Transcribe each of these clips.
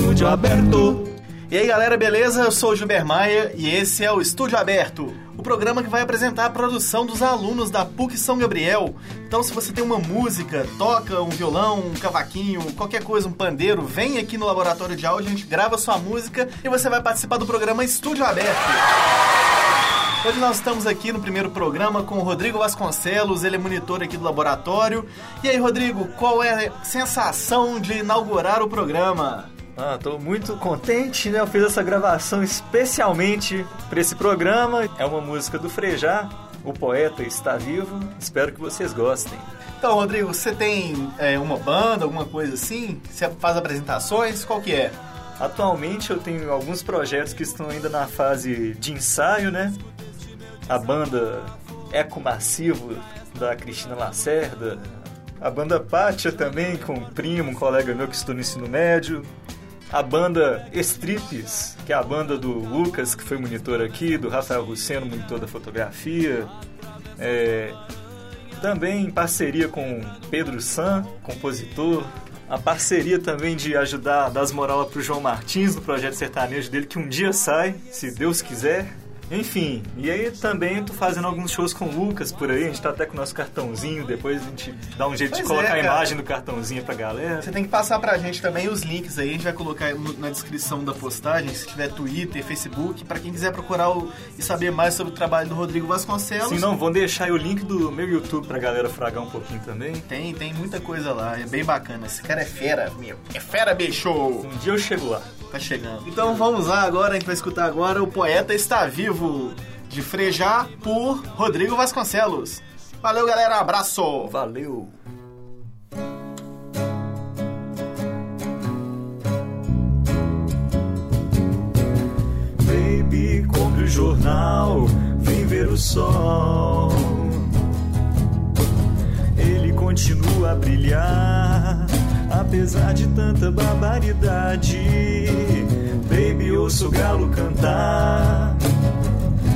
Estúdio Aberto. E aí galera, beleza? Eu sou o Gilber Maia e esse é o Estúdio Aberto, o programa que vai apresentar a produção dos alunos da PUC São Gabriel. Então, se você tem uma música, toca um violão, um cavaquinho, qualquer coisa, um pandeiro, vem aqui no laboratório de áudio, a gente grava sua música e você vai participar do programa Estúdio Aberto. Hoje nós estamos aqui no primeiro programa com o Rodrigo Vasconcelos, ele é monitor aqui do laboratório. E aí, Rodrigo, qual é a sensação de inaugurar o programa? Ah, tô muito contente, né? Eu fiz essa gravação especialmente para esse programa. É uma música do Frejá, o poeta está vivo. Espero que vocês gostem. Então, Rodrigo, você tem é, uma banda, alguma coisa assim? Você faz apresentações? Qual que é? Atualmente eu tenho alguns projetos que estão ainda na fase de ensaio, né? A banda Eco Massivo da Cristina Lacerda, a banda Pátia também, com um primo, um colega meu que estuda no ensino médio, a banda Strips, que é a banda do Lucas, que foi monitor aqui, do Rafael Luceno, monitor da fotografia. É, também em parceria com Pedro San, compositor. A parceria também de ajudar a dar as moral para o João Martins, do projeto sertanejo dele, que um dia sai, se Deus quiser. Enfim, e aí também tô fazendo alguns shows com o Lucas por aí, a gente tá até com o nosso cartãozinho, depois a gente dá um jeito Pois de colocar é, a imagem do cartãozinho pra galera. Você tem que passar pra gente também os links aí, a gente vai colocar na descrição da postagem, se tiver Twitter, Facebook, pra quem quiser procurar o- e saber mais sobre o trabalho do Rodrigo Vasconcelos. Se não, vão deixar aí o link do meu YouTube pra galera fragar um pouquinho também. Tem, tem muita coisa lá, é bem bacana. Esse cara é fera, meu. É fera, bicho! Um dia eu chego lá. Tá chegando. Então vamos lá agora, a gente vai escutar agora O Poeta Está Vivo, de Frejá, por Rodrigo Vasconcelos. Valeu, galera, abraço! Valeu! Baby, compre o jornal, vem ver o sol. Ele continua a brilhar, apesar de tanta barbaridade. Baby, ouço o galo cantar,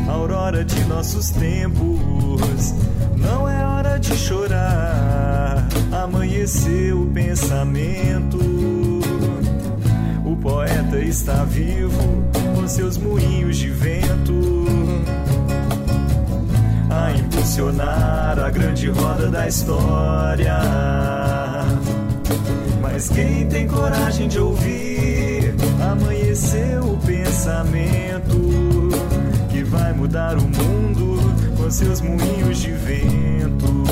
aurora de nossos tempos. Não é hora de chorar, amanheceu o pensamento. O poeta está vivo com seus moinhos de vento a impulsionar a grande roda da história. Mas quem tem coragem de ouvir, amanheceu o pensamento que vai mudar o mundo com seus moinhos de vento.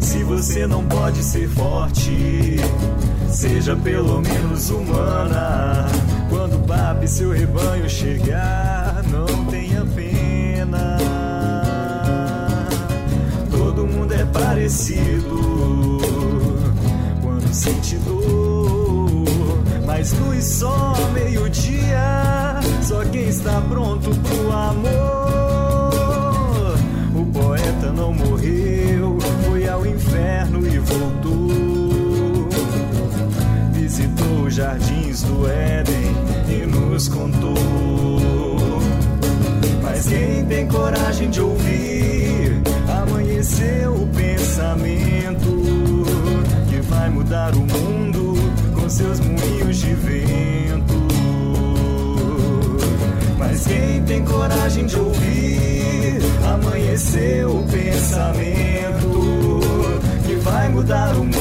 Se você não pode ser forte, seja pelo menos humana. Quando o papo e seu rebanho chegar, sente. Mas luz só meio-dia, só quem está pronto pro amor. O poeta não morreu, foi ao inferno e voltou. Visitou os jardins do Éden e nos contou. Mas quem tem coragem de ouvir, amanheceu mudar o mundo com seus moinhos de vento. Mas quem tem coragem de ouvir, amanheceu o pensamento que vai mudar o mundo